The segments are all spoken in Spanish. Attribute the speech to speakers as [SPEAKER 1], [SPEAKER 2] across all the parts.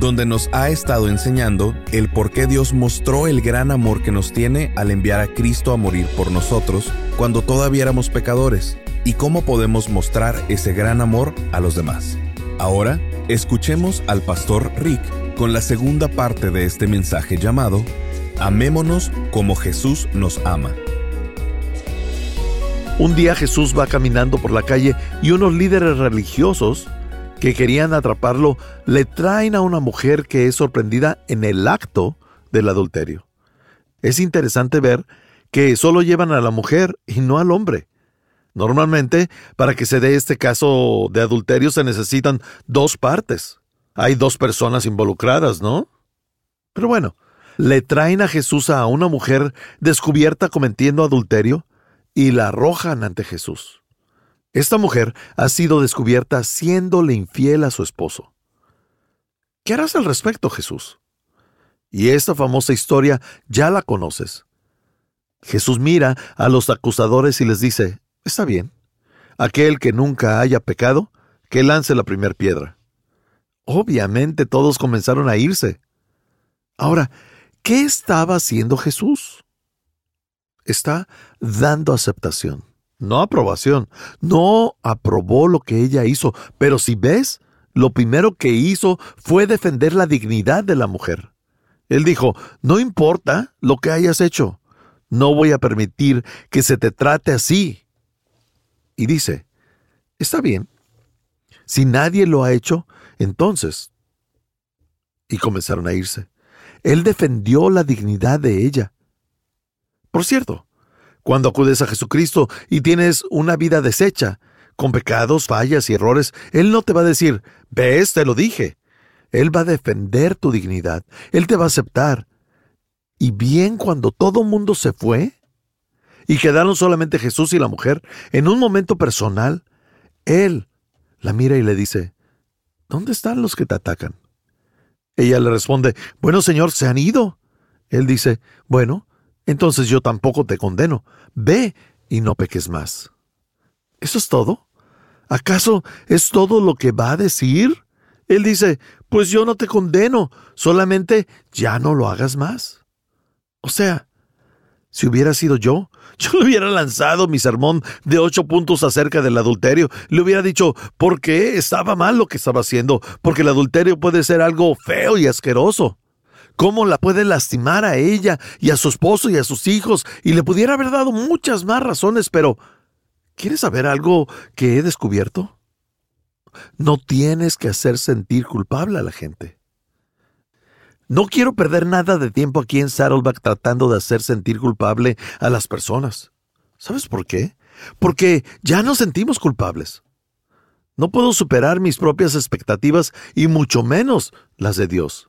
[SPEAKER 1] donde nos ha estado enseñando el por qué Dios mostró el gran amor que nos tiene al enviar a Cristo a morir por nosotros cuando todavía éramos pecadores y cómo podemos mostrar ese gran amor a los demás. Ahora, escuchemos al pastor Rick con la segunda parte de este mensaje llamado Amémonos como Jesús nos ama.
[SPEAKER 2] Un día Jesús va caminando por la calle y unos líderes religiosos que querían atraparlo le traen a una mujer que es sorprendida en el acto del adulterio. Es interesante ver que solo llevan a la mujer y no al hombre. Normalmente, para que se dé este caso de adulterio se necesitan dos partes. Hay dos personas involucradas, ¿no? Pero bueno, le traen a Jesús a una mujer descubierta cometiendo adulterio y la arrojan ante Jesús. Esta mujer ha sido descubierta siéndole infiel a su esposo. ¿Qué harás al respecto, Jesús? Y esta famosa historia ya la conoces. Jesús mira a los acusadores y les dice, está bien, aquel que nunca haya pecado, que lance la primera piedra. Obviamente todos comenzaron a irse. Ahora, ¿qué estaba haciendo Jesús? Está dando aceptación no aprobación. No aprobó lo que ella hizo, pero si ves, lo primero que hizo fue defender la dignidad de la mujer. Él dijo, no importa lo que hayas hecho, no voy a permitir que se te trate así. Y dice, está bien, si nadie lo ha hecho, entonces... Y comenzaron a irse. Él defendió la dignidad de ella. Por cierto, cuando acudes a Jesucristo y tienes una vida deshecha, con pecados, fallas y errores, Él no te va a decir, ves, te lo dije. Él va a defender tu dignidad. Él te va a aceptar. Y bien cuando todo mundo se fue y quedaron solamente Jesús y la mujer, en un momento personal, Él la mira y le dice, ¿dónde están los que te atacan? Ella le responde, bueno, Señor, se han ido. Él dice, bueno, entonces yo tampoco te condeno. Ve y no peques más. ¿Eso es todo? ¿Acaso es todo lo que va a decir? Él dice, pues yo no te condeno, solamente ya no lo hagas más. O sea, si hubiera sido yo, yo le hubiera lanzado mi sermón de ocho puntos acerca del adulterio. Le hubiera dicho por qué estaba mal lo que estaba haciendo, porque el adulterio puede ser algo feo y asqueroso cómo la puede lastimar a ella y a su esposo y a sus hijos, y le pudiera haber dado muchas más razones, pero ¿quieres saber algo que he descubierto? No tienes que hacer sentir culpable a la gente. No quiero perder nada de tiempo aquí en Saddleback tratando de hacer sentir culpable a las personas. ¿Sabes por qué? Porque ya nos sentimos culpables. No puedo superar mis propias expectativas y mucho menos las de Dios.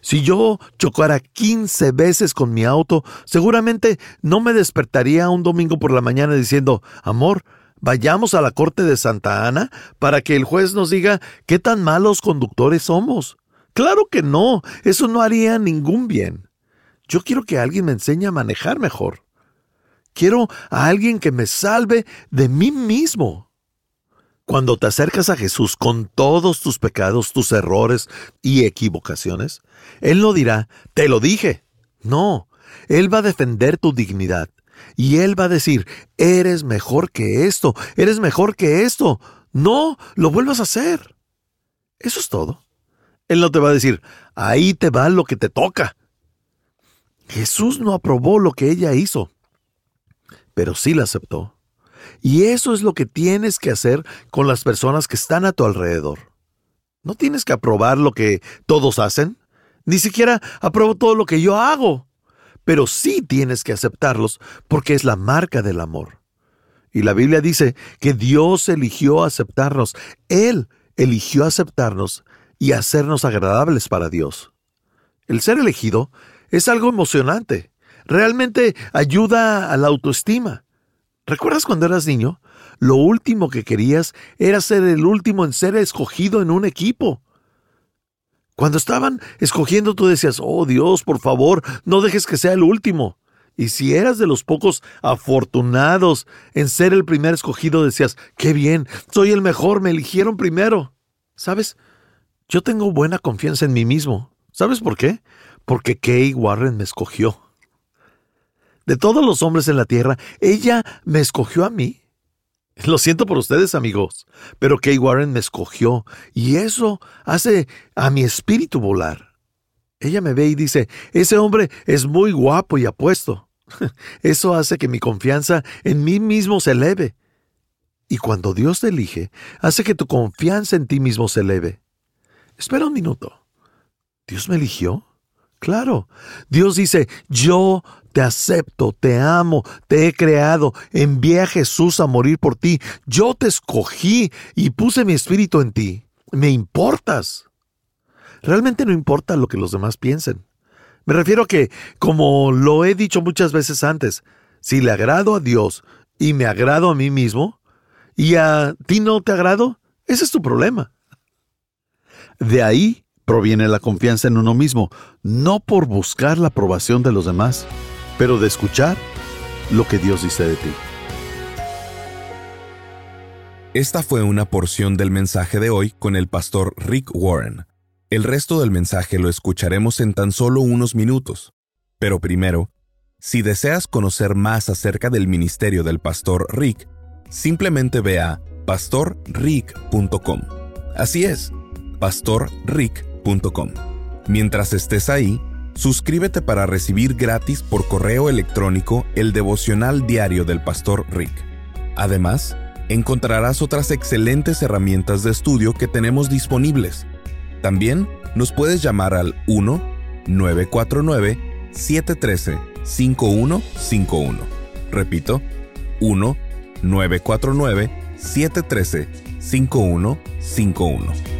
[SPEAKER 2] Si yo chocara 15 veces con mi auto, seguramente no me despertaría un domingo por la mañana diciendo, amor, vayamos a la corte de Santa Ana para que el juez nos diga qué tan malos conductores somos. Claro que no, eso no haría ningún bien. Yo quiero que alguien me enseñe a manejar mejor. Quiero a alguien que me salve de mí mismo. Cuando te acercas a Jesús con todos tus pecados, tus errores y equivocaciones, Él no dirá, te lo dije. No, Él va a defender tu dignidad. Y Él va a decir, eres mejor que esto, eres mejor que esto. No, lo vuelvas a hacer. Eso es todo. Él no te va a decir, ahí te va lo que te toca. Jesús no aprobó lo que ella hizo, pero sí la aceptó. Y eso es lo que tienes que hacer con las personas que están a tu alrededor. No tienes que aprobar lo que todos hacen, ni siquiera apruebo todo lo que yo hago, pero sí tienes que aceptarlos porque es la marca del amor. Y la Biblia dice que Dios eligió aceptarnos, Él eligió aceptarnos y hacernos agradables para Dios. El ser elegido es algo emocionante, Realmente ayuda a la autoestima. ¿Recuerdas cuando eras niño? Lo último que querías era ser el último en ser escogido en un equipo. Cuando estaban escogiendo tú decías, oh Dios, por favor, no dejes que sea el último. Y si eras de los pocos afortunados en ser el primer escogido, decías, qué bien, soy el mejor, me eligieron primero. ¿Sabes? Yo tengo buena confianza en mí mismo. ¿Sabes por qué? Porque Kay Warren me escogió. De todos los hombres en la tierra, ella me escogió a mí. Lo siento por ustedes, amigos, pero Kay Warren me escogió y eso hace a mi espíritu volar. Ella me ve y dice, ese hombre es muy guapo y apuesto. Eso hace que mi confianza en mí mismo se eleve. Y cuando Dios te elige, hace que tu confianza en ti mismo se eleve. Espera un minuto. ¿Dios me eligió? Claro. Dios dice, yo te acepto, te amo, te he creado, envié a Jesús a morir por ti, yo te escogí y puse mi espíritu en ti. Me importas. Realmente no importa lo que los demás piensen. Me refiero a que, como lo he dicho muchas veces antes, si le agrado a Dios y me agrado a mí mismo, y a ti no te agrado, ese es tu problema. De ahí proviene la confianza en uno mismo, no por buscar la aprobación de los demás, pero de escuchar lo que Dios dice de ti.
[SPEAKER 1] Esta fue una porción del mensaje de hoy con el pastor Rick Warren. El resto del mensaje lo escucharemos en tan solo unos minutos. Pero primero, si deseas conocer más acerca del ministerio del pastor Rick, simplemente ve a pastorrick.com. Así es, pastorrick.com. Mientras estés ahí, Suscríbete para recibir gratis por correo electrónico el devocional diario del pastor Rick. Además, encontrarás otras excelentes herramientas de estudio que tenemos disponibles. También nos puedes llamar al 1-949-713-5151. Repito, 1-949-713-5151.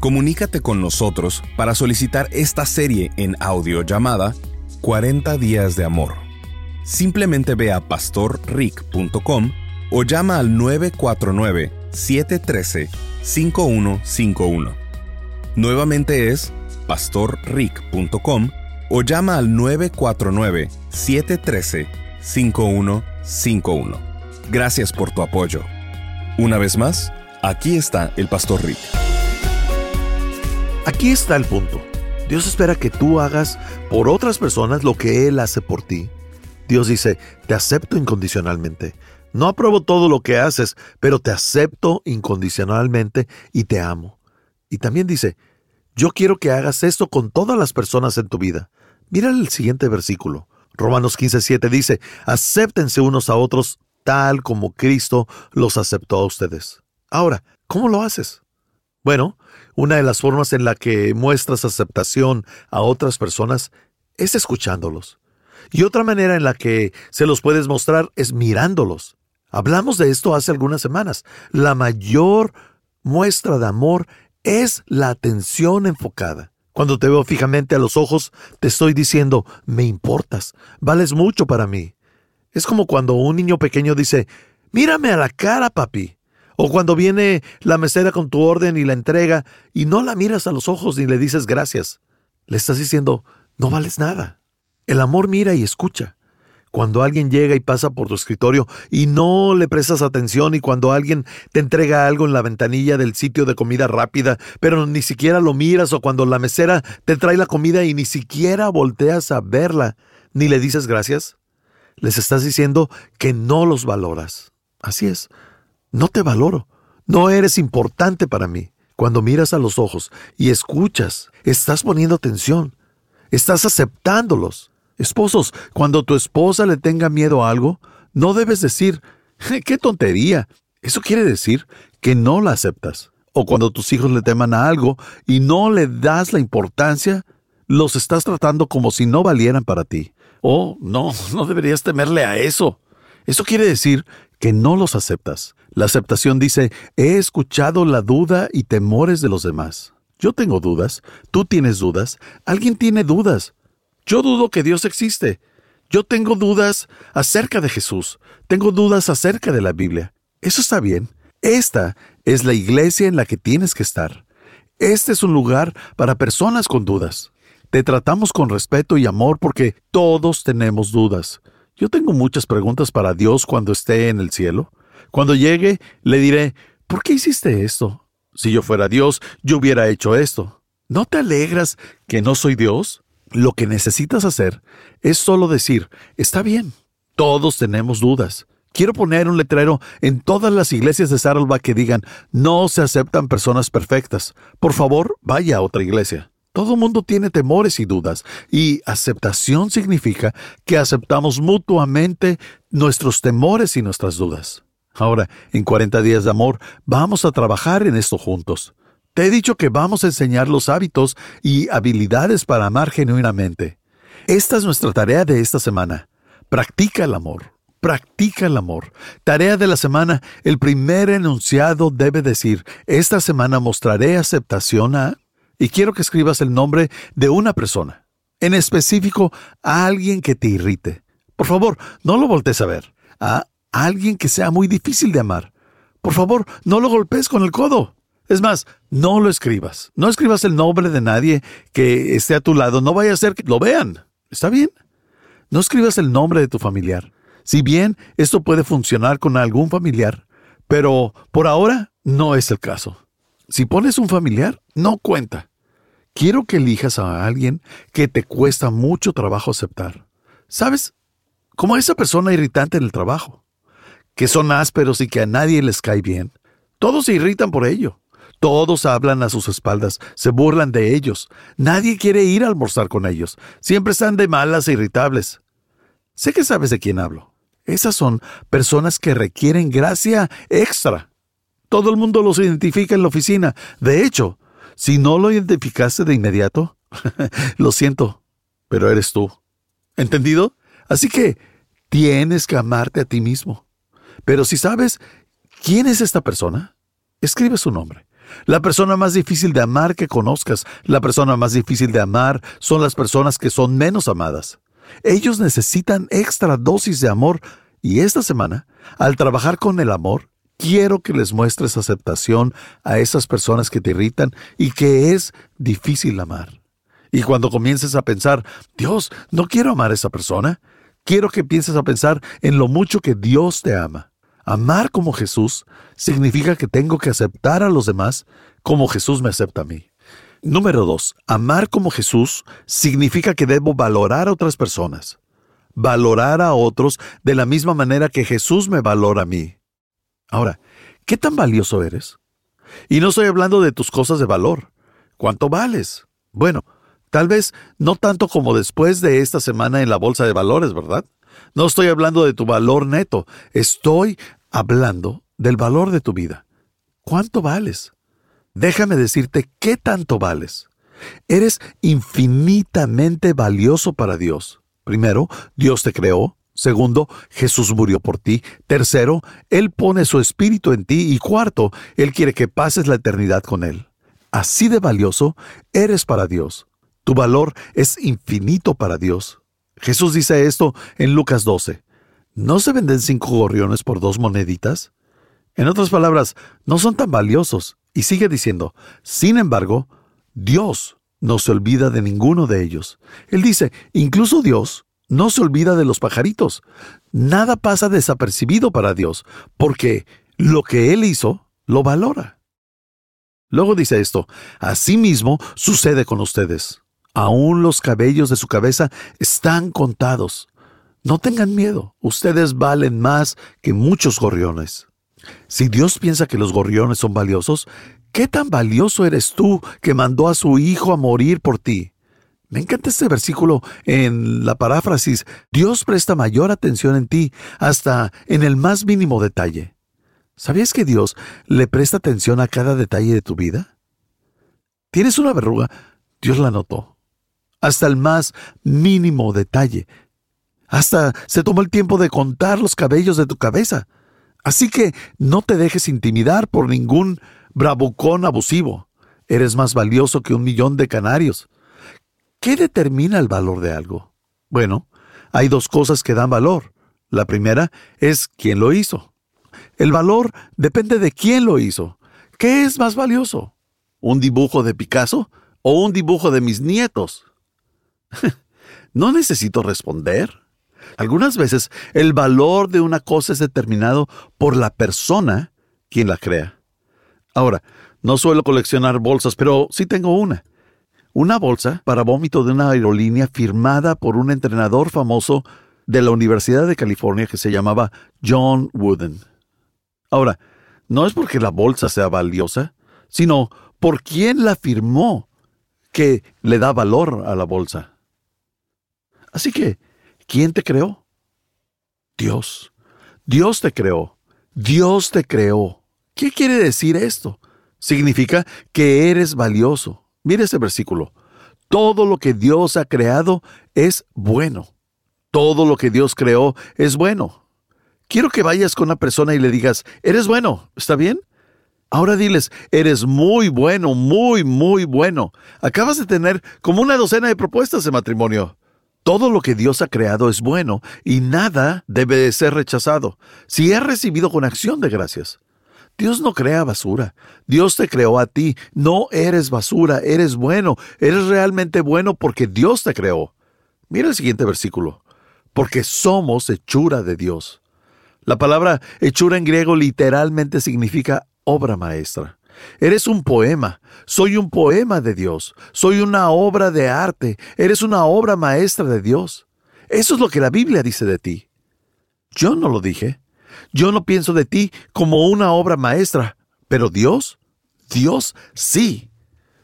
[SPEAKER 1] Comunícate con nosotros para solicitar esta serie en audio llamada 40 días de amor. Simplemente ve a pastorrick.com o llama al 949-713-5151. Nuevamente es pastorrick.com o llama al 949-713-5151. Gracias por tu apoyo. Una vez más, aquí está el Pastor Rick.
[SPEAKER 2] Aquí está el punto. Dios espera que tú hagas por otras personas lo que Él hace por ti. Dios dice, te acepto incondicionalmente. No apruebo todo lo que haces, pero te acepto incondicionalmente y te amo. Y también dice, yo quiero que hagas esto con todas las personas en tu vida. Mira el siguiente versículo. Romanos 15:7 dice, acéptense unos a otros tal como Cristo los aceptó a ustedes. Ahora, ¿cómo lo haces? Bueno, una de las formas en la que muestras aceptación a otras personas es escuchándolos. Y otra manera en la que se los puedes mostrar es mirándolos. Hablamos de esto hace algunas semanas. La mayor muestra de amor es la atención enfocada. Cuando te veo fijamente a los ojos, te estoy diciendo, me importas, vales mucho para mí. Es como cuando un niño pequeño dice, mírame a la cara, papi. O cuando viene la mesera con tu orden y la entrega y no la miras a los ojos ni le dices gracias. Le estás diciendo, no vales nada. El amor mira y escucha. Cuando alguien llega y pasa por tu escritorio y no le prestas atención y cuando alguien te entrega algo en la ventanilla del sitio de comida rápida, pero ni siquiera lo miras o cuando la mesera te trae la comida y ni siquiera volteas a verla, ni le dices gracias, les estás diciendo que no los valoras. Así es, no te valoro. No eres importante para mí. Cuando miras a los ojos y escuchas, estás poniendo atención. Estás aceptándolos. Esposos, cuando tu esposa le tenga miedo a algo, no debes decir, ¡Qué tontería! Eso quiere decir que no la aceptas. O cuando tus hijos le teman a algo y no le das la importancia, los estás tratando como si no valieran para ti. Oh, no, no deberías temerle a eso. Eso quiere decir que no los aceptas. La aceptación dice, he escuchado la duda y temores de los demás. Yo tengo dudas, tú tienes dudas, alguien tiene dudas. Yo dudo que Dios existe. Yo tengo dudas acerca de Jesús, tengo dudas acerca de la Biblia. Eso está bien. Esta es la iglesia en la que tienes que estar. Este es un lugar para personas con dudas. Te tratamos con respeto y amor porque todos tenemos dudas. Yo tengo muchas preguntas para Dios cuando esté en el cielo. Cuando llegue, le diré, ¿por qué hiciste esto? Si yo fuera Dios, yo hubiera hecho esto. ¿No te alegras que no soy Dios? Lo que necesitas hacer es solo decir, está bien, todos tenemos dudas. Quiero poner un letrero en todas las iglesias de Saddleback que digan, no se aceptan personas perfectas. Por favor, vaya a otra iglesia. Todo mundo tiene temores y dudas, y aceptación significa que aceptamos mutuamente nuestros temores y nuestras dudas. Ahora, en 40 días de amor, vamos a trabajar en esto juntos. Te he dicho que vamos a enseñar los hábitos y habilidades para amar genuinamente. Esta es nuestra tarea de esta semana. Practica el amor. Practica el amor. Tarea de la semana. El primer enunciado debe decir, esta semana mostraré aceptación a... Y quiero que escribas el nombre de una persona. En específico, a alguien que te irrite. Por favor, no lo voltees a ver. A alguien que sea muy difícil de amar. Por favor, no lo golpees con el codo. Es más, no lo escribas. No escribas el nombre de nadie que esté a tu lado. No vaya a ser que lo vean. ¿Está bien? No escribas el nombre de tu familiar. Si bien esto puede funcionar con algún familiar, pero por ahora no es el caso. Si pones un familiar, no cuenta. Quiero que elijas a alguien que te cuesta mucho trabajo aceptar. ¿Sabes? Como esa persona irritante en el trabajo que son ásperos y que a nadie les cae bien. Todos se irritan por ello. Todos hablan a sus espaldas, se burlan de ellos. Nadie quiere ir a almorzar con ellos. Siempre están de malas e irritables. Sé que sabes de quién hablo. Esas son personas que requieren gracia extra. Todo el mundo los identifica en la oficina. De hecho, si no lo identificaste de inmediato, lo siento, pero eres tú. ¿Entendido? Así que tienes que amarte a ti mismo. Pero si sabes quién es esta persona, escribe su nombre. La persona más difícil de amar que conozcas, la persona más difícil de amar son las personas que son menos amadas. Ellos necesitan extra dosis de amor y esta semana, al trabajar con el amor, quiero que les muestres aceptación a esas personas que te irritan y que es difícil amar. Y cuando comiences a pensar, Dios, no quiero amar a esa persona, quiero que pienses a pensar en lo mucho que Dios te ama. Amar como Jesús significa que tengo que aceptar a los demás como Jesús me acepta a mí. Número dos, amar como Jesús significa que debo valorar a otras personas. Valorar a otros de la misma manera que Jesús me valora a mí. Ahora, ¿qué tan valioso eres? Y no estoy hablando de tus cosas de valor. ¿Cuánto vales? Bueno, Tal vez no tanto como después de esta semana en la bolsa de valores, ¿verdad? No estoy hablando de tu valor neto, estoy hablando del valor de tu vida. ¿Cuánto vales? Déjame decirte qué tanto vales. Eres infinitamente valioso para Dios. Primero, Dios te creó. Segundo, Jesús murió por ti. Tercero, Él pone su espíritu en ti. Y cuarto, Él quiere que pases la eternidad con Él. Así de valioso eres para Dios. Tu valor es infinito para Dios. Jesús dice esto en Lucas 12. ¿No se venden cinco gorriones por dos moneditas? En otras palabras, no son tan valiosos. Y sigue diciendo, sin embargo, Dios no se olvida de ninguno de ellos. Él dice, incluso Dios no se olvida de los pajaritos. Nada pasa desapercibido para Dios, porque lo que Él hizo, lo valora. Luego dice esto, asimismo sucede con ustedes. Aún los cabellos de su cabeza están contados. No tengan miedo, ustedes valen más que muchos gorriones. Si Dios piensa que los gorriones son valiosos, ¿qué tan valioso eres tú que mandó a su Hijo a morir por ti? Me encanta este versículo en la paráfrasis. Dios presta mayor atención en ti, hasta en el más mínimo detalle. ¿Sabías que Dios le presta atención a cada detalle de tu vida? ¿Tienes una verruga? Dios la notó. Hasta el más mínimo detalle. Hasta se tomó el tiempo de contar los cabellos de tu cabeza. Así que no te dejes intimidar por ningún bravucón abusivo. Eres más valioso que un millón de canarios. ¿Qué determina el valor de algo? Bueno, hay dos cosas que dan valor. La primera es quién lo hizo. El valor depende de quién lo hizo. ¿Qué es más valioso? ¿Un dibujo de Picasso o un dibujo de mis nietos? no necesito responder. Algunas veces el valor de una cosa es determinado por la persona quien la crea. Ahora, no suelo coleccionar bolsas, pero sí tengo una. Una bolsa para vómito de una aerolínea firmada por un entrenador famoso de la Universidad de California que se llamaba John Wooden. Ahora, no es porque la bolsa sea valiosa, sino por quién la firmó que le da valor a la bolsa. Así que, ¿quién te creó? Dios. Dios te creó. Dios te creó. ¿Qué quiere decir esto? Significa que eres valioso. Mire ese versículo. Todo lo que Dios ha creado es bueno. Todo lo que Dios creó es bueno. Quiero que vayas con una persona y le digas, eres bueno, ¿está bien? Ahora diles, eres muy bueno, muy, muy bueno. Acabas de tener como una docena de propuestas de matrimonio. Todo lo que Dios ha creado es bueno y nada debe de ser rechazado si es recibido con acción de gracias. Dios no crea basura. Dios te creó a ti. No eres basura, eres bueno. Eres realmente bueno porque Dios te creó. Mira el siguiente versículo. Porque somos hechura de Dios. La palabra hechura en griego literalmente significa obra maestra. Eres un poema. Soy un poema de Dios. Soy una obra de arte. Eres una obra maestra de Dios. Eso es lo que la Biblia dice de ti. Yo no lo dije. Yo no pienso de ti como una obra maestra. Pero Dios, Dios sí.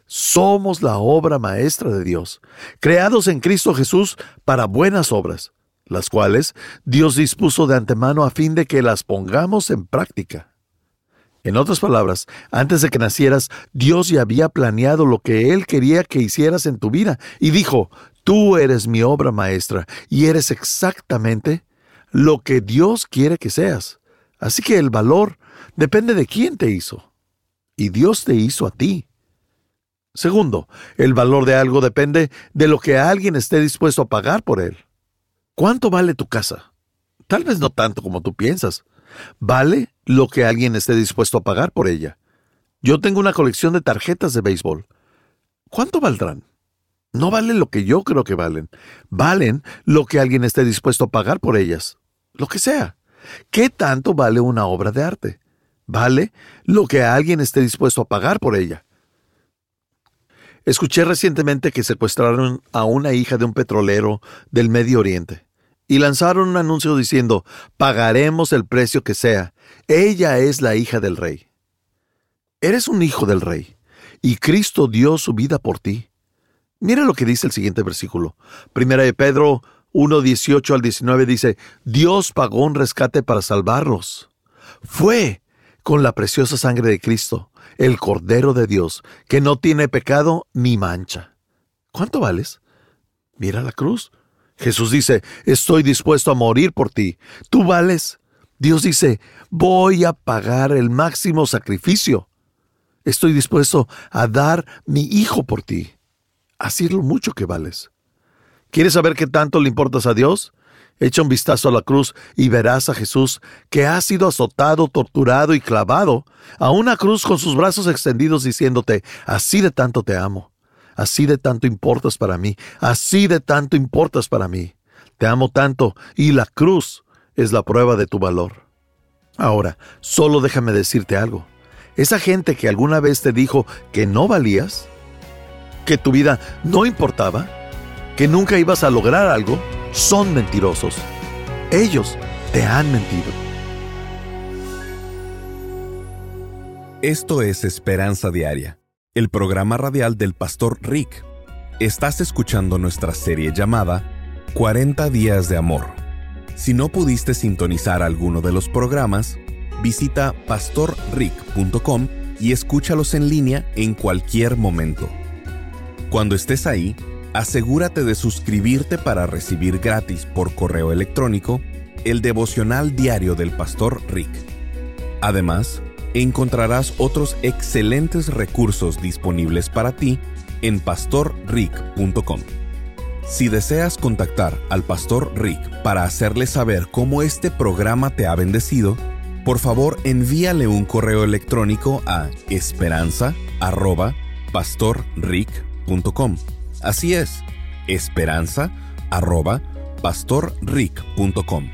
[SPEAKER 2] Somos la obra maestra de Dios, creados en Cristo Jesús para buenas obras, las cuales Dios dispuso de antemano a fin de que las pongamos en práctica. En otras palabras, antes de que nacieras, Dios ya había planeado lo que Él quería que hicieras en tu vida y dijo, tú eres mi obra maestra y eres exactamente lo que Dios quiere que seas. Así que el valor depende de quién te hizo. Y Dios te hizo a ti. Segundo, el valor de algo depende de lo que alguien esté dispuesto a pagar por él. ¿Cuánto vale tu casa? Tal vez no tanto como tú piensas. Vale lo que alguien esté dispuesto a pagar por ella. Yo tengo una colección de tarjetas de béisbol. ¿Cuánto valdrán? No valen lo que yo creo que valen. Valen lo que alguien esté dispuesto a pagar por ellas. Lo que sea. ¿Qué tanto vale una obra de arte? Vale lo que alguien esté dispuesto a pagar por ella. Escuché recientemente que secuestraron a una hija de un petrolero del Medio Oriente y lanzaron un anuncio diciendo, pagaremos el precio que sea, ella es la hija del rey. Eres un hijo del rey, y Cristo dio su vida por ti. Mira lo que dice el siguiente versículo. Primera de Pedro 1, 18 al 19 dice, Dios pagó un rescate para salvarlos. Fue con la preciosa sangre de Cristo, el Cordero de Dios, que no tiene pecado ni mancha. ¿Cuánto vales? Mira la cruz. Jesús dice, estoy dispuesto a morir por ti. Tú vales. Dios dice, voy a pagar el máximo sacrificio. Estoy dispuesto a dar mi hijo por ti. Así es lo mucho que vales. ¿Quieres saber qué tanto le importas a Dios? Echa un vistazo a la cruz y verás a Jesús que ha sido azotado, torturado y clavado a una cruz con sus brazos extendidos diciéndote, así de tanto te amo. Así de tanto importas para mí, así de tanto importas para mí. Te amo tanto y la cruz es la prueba de tu valor. Ahora, solo déjame decirte algo. Esa gente que alguna vez te dijo que no valías, que tu vida no importaba, que nunca ibas a lograr algo, son mentirosos. Ellos te han mentido.
[SPEAKER 1] Esto es Esperanza Diaria el programa radial del pastor Rick. Estás escuchando nuestra serie llamada 40 días de amor. Si no pudiste sintonizar alguno de los programas, visita pastorrick.com y escúchalos en línea en cualquier momento. Cuando estés ahí, asegúrate de suscribirte para recibir gratis por correo electrónico el devocional diario del pastor Rick. Además, encontrarás otros excelentes recursos disponibles para ti en pastorrick.com. Si deseas contactar al pastor Rick para hacerle saber cómo este programa te ha bendecido, por favor envíale un correo electrónico a esperanza@pastorrick.com. Así es, esperanza@pastorrick.com.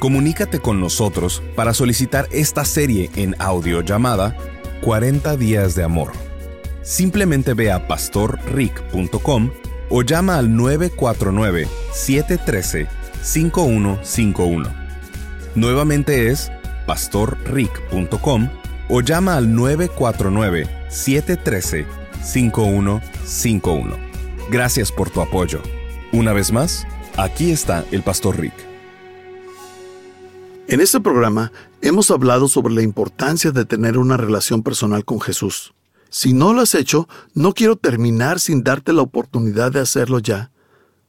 [SPEAKER 1] Comunícate con nosotros para solicitar esta serie en audio llamada 40 días de amor. Simplemente ve a pastorrick.com o llama al 949-713-5151. Nuevamente es pastorrick.com o llama al 949-713-5151. Gracias por tu apoyo. Una vez más, aquí está el Pastor Rick.
[SPEAKER 2] En este programa hemos hablado sobre la importancia de tener una relación personal con Jesús. Si no lo has hecho, no quiero terminar sin darte la oportunidad de hacerlo ya.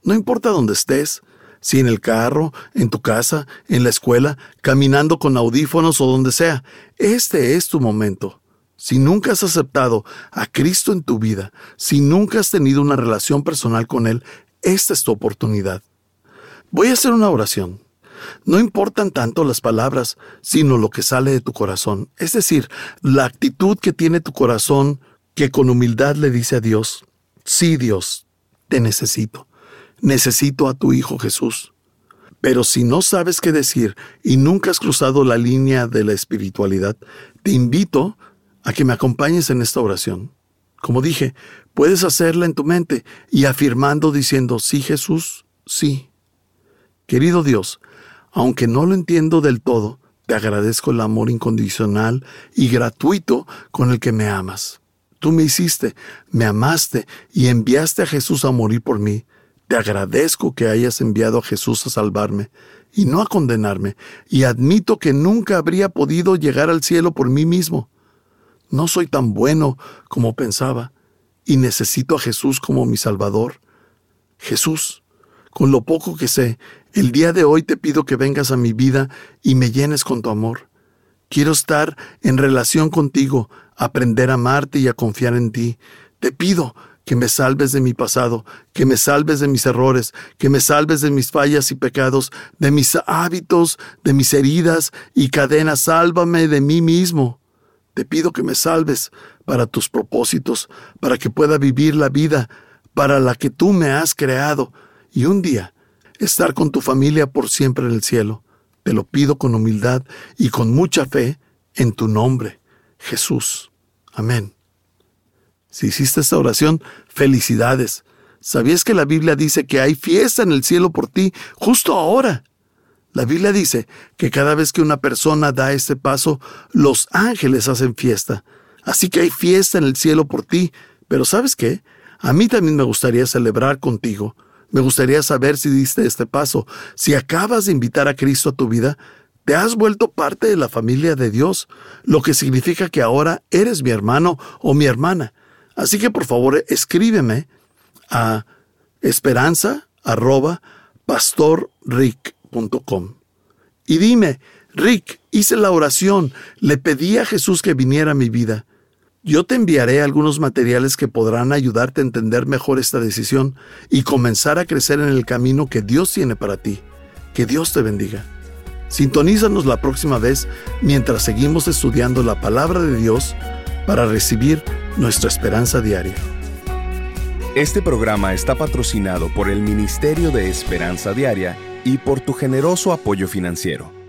[SPEAKER 2] No importa dónde estés, si en el carro, en tu casa, en la escuela, caminando con audífonos o donde sea, este es tu momento. Si nunca has aceptado a Cristo en tu vida, si nunca has tenido una relación personal con Él, esta es tu oportunidad. Voy a hacer una oración. No importan tanto las palabras, sino lo que sale de tu corazón, es decir, la actitud que tiene tu corazón que con humildad le dice a Dios, sí Dios, te necesito, necesito a tu Hijo Jesús. Pero si no sabes qué decir y nunca has cruzado la línea de la espiritualidad, te invito a que me acompañes en esta oración. Como dije, puedes hacerla en tu mente y afirmando diciendo, sí Jesús, sí. Querido Dios, aunque no lo entiendo del todo, te agradezco el amor incondicional y gratuito con el que me amas. Tú me hiciste, me amaste y enviaste a Jesús a morir por mí. Te agradezco que hayas enviado a Jesús a salvarme y no a condenarme, y admito que nunca habría podido llegar al cielo por mí mismo. No soy tan bueno como pensaba, y necesito a Jesús como mi Salvador. Jesús, con lo poco que sé, el día de hoy te pido que vengas a mi vida y me llenes con tu amor. Quiero estar en relación contigo, aprender a amarte y a confiar en ti. Te pido que me salves de mi pasado, que me salves de mis errores, que me salves de mis fallas y pecados, de mis hábitos, de mis heridas y cadenas. Sálvame de mí mismo. Te pido que me salves para tus propósitos, para que pueda vivir la vida para la que tú me has creado y un día estar con tu familia por siempre en el cielo. Te lo pido con humildad y con mucha fe en tu nombre, Jesús. Amén. Si hiciste esta oración, felicidades. ¿Sabías que la Biblia dice que hay fiesta en el cielo por ti justo ahora? La Biblia dice que cada vez que una persona da este paso, los ángeles hacen fiesta. Así que hay fiesta en el cielo por ti. Pero ¿sabes qué? A mí también me gustaría celebrar contigo me gustaría saber si diste este paso. Si acabas de invitar a Cristo a tu vida, te has vuelto parte de la familia de Dios, lo que significa que ahora eres mi hermano o mi hermana. Así que por favor escríbeme a esperanza@pastorrick.com y dime, Rick, hice la oración, le pedí a Jesús que viniera a mi vida. Yo te enviaré algunos materiales que podrán ayudarte a entender mejor esta decisión y comenzar a crecer en el camino que Dios tiene para ti. Que Dios te bendiga. Sintonízanos la próxima vez mientras seguimos estudiando la palabra de Dios para recibir nuestra esperanza diaria.
[SPEAKER 1] Este programa está patrocinado por el Ministerio de Esperanza Diaria y por tu generoso apoyo financiero.